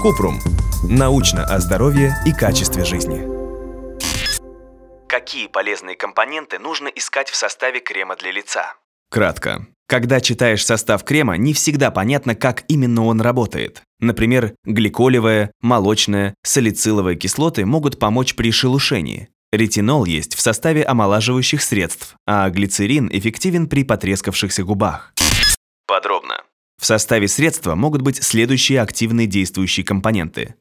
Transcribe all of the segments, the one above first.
Купрум. Научно о здоровье и качестве жизни. Какие полезные компоненты нужно искать в составе крема для лица? Кратко. Когда читаешь состав крема, не всегда понятно, как именно он работает. Например, гликолевая, молочная, салициловая кислоты могут помочь при шелушении. Ретинол есть в составе омолаживающих средств, а глицерин эффективен при потрескавшихся губах. Подробно. В составе средства могут быть следующие активные действующие компоненты.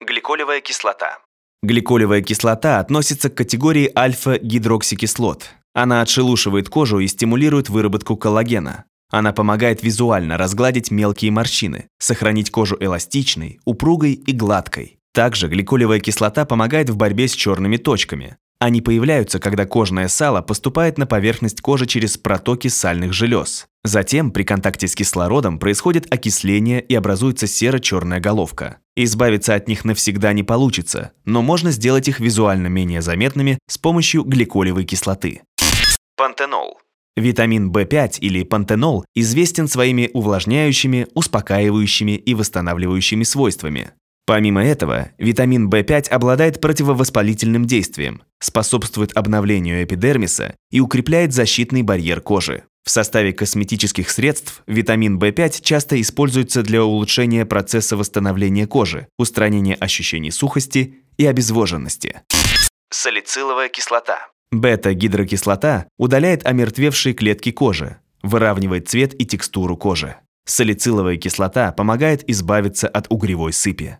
Гликолевая кислота. Гликолевая кислота относится к категории альфа-гидроксикислот. Она отшелушивает кожу и стимулирует выработку коллагена. Она помогает визуально разгладить мелкие морщины, сохранить кожу эластичной, упругой и гладкой. Также гликолевая кислота помогает в борьбе с черными точками. Они появляются, когда кожное сало поступает на поверхность кожи через протоки сальных желез. Затем при контакте с кислородом происходит окисление и образуется серо-черная головка. Избавиться от них навсегда не получится, но можно сделать их визуально менее заметными с помощью гликолевой кислоты. Пантенол. Витамин В5 или пантенол известен своими увлажняющими, успокаивающими и восстанавливающими свойствами. Помимо этого, витамин В5 обладает противовоспалительным действием, способствует обновлению эпидермиса и укрепляет защитный барьер кожи. В составе косметических средств витамин В5 часто используется для улучшения процесса восстановления кожи, устранения ощущений сухости и обезвоженности. Салициловая кислота. Бета-гидрокислота удаляет омертвевшие клетки кожи, выравнивает цвет и текстуру кожи. Салициловая кислота помогает избавиться от угревой сыпи.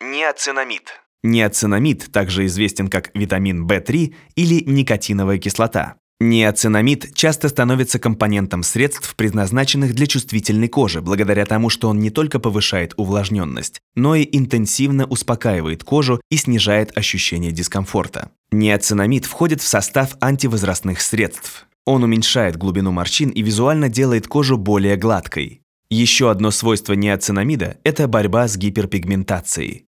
Неоцинамид. Неоцинамид также известен как витамин В3 или никотиновая кислота. Неоцинамид часто становится компонентом средств, предназначенных для чувствительной кожи, благодаря тому, что он не только повышает увлажненность, но и интенсивно успокаивает кожу и снижает ощущение дискомфорта. Неоцинамид входит в состав антивозрастных средств. Он уменьшает глубину морщин и визуально делает кожу более гладкой. Еще одно свойство неоцинамида – это борьба с гиперпигментацией.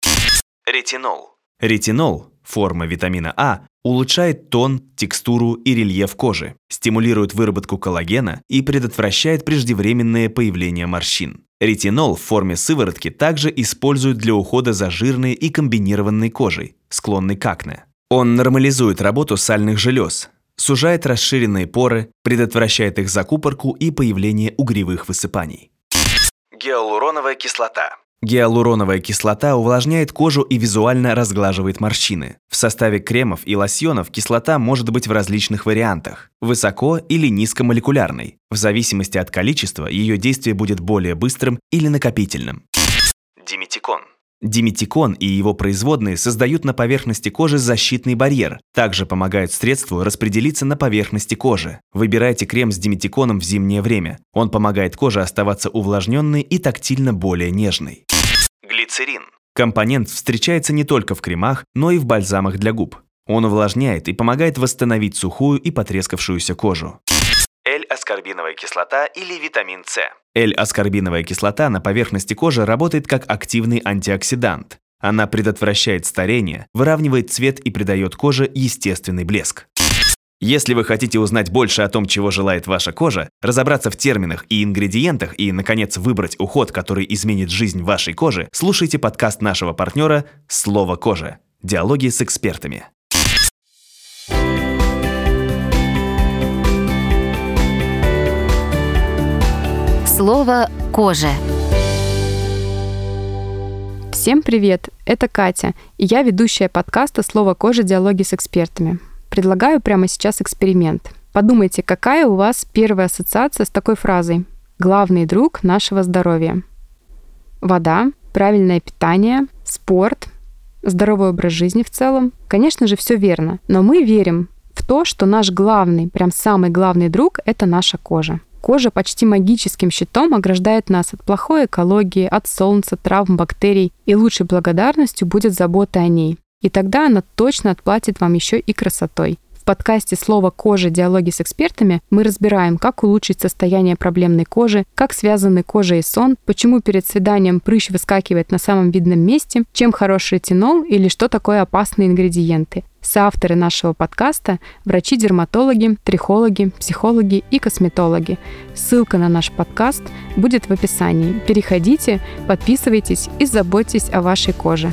Ретинол. Ретинол, форма витамина А, улучшает тон, текстуру и рельеф кожи, стимулирует выработку коллагена и предотвращает преждевременное появление морщин. Ретинол в форме сыворотки также используют для ухода за жирной и комбинированной кожей, склонной к акне. Он нормализует работу сальных желез, сужает расширенные поры, предотвращает их закупорку и появление угревых высыпаний. Гиалуроновая кислота. Гиалуроновая кислота увлажняет кожу и визуально разглаживает морщины. В составе кремов и лосьонов кислота может быть в различных вариантах – высоко или низкомолекулярной. В зависимости от количества ее действие будет более быстрым или накопительным. Диметикон. Диметикон и его производные создают на поверхности кожи защитный барьер, также помогают средству распределиться на поверхности кожи. Выбирайте крем с диметиконом в зимнее время. Он помогает коже оставаться увлажненной и тактильно более нежной. Глицерин. Компонент встречается не только в кремах, но и в бальзамах для губ. Он увлажняет и помогает восстановить сухую и потрескавшуюся кожу. L-аскорбиновая кислота или витамин С. L-аскорбиновая кислота на поверхности кожи работает как активный антиоксидант. Она предотвращает старение, выравнивает цвет и придает коже естественный блеск. Если вы хотите узнать больше о том, чего желает ваша кожа, разобраться в терминах и ингредиентах и, наконец, выбрать уход, который изменит жизнь вашей кожи, слушайте подкаст нашего партнера «Слово кожа». Диалоги с экспертами. Слово «кожа». Всем привет! Это Катя, и я ведущая подкаста «Слово кожа. Диалоги с экспертами». Предлагаю прямо сейчас эксперимент. Подумайте, какая у вас первая ассоциация с такой фразой «Главный друг нашего здоровья». Вода, правильное питание, спорт, здоровый образ жизни в целом. Конечно же, все верно, но мы верим в то, что наш главный, прям самый главный друг — это наша кожа. Кожа почти магическим щитом ограждает нас от плохой экологии, от солнца, травм, бактерий, и лучшей благодарностью будет забота о ней. И тогда она точно отплатит вам еще и красотой. Подкасте «Слово кожа. Диалоги с экспертами» мы разбираем, как улучшить состояние проблемной кожи, как связаны кожа и сон, почему перед свиданием прыщ выскакивает на самом видном месте, чем хороший ретинол или что такое опасные ингредиенты. Соавторы нашего подкаста – врачи-дерматологи, трихологи, психологи и косметологи. Ссылка на наш подкаст будет в описании. Переходите, подписывайтесь и заботьтесь о вашей коже.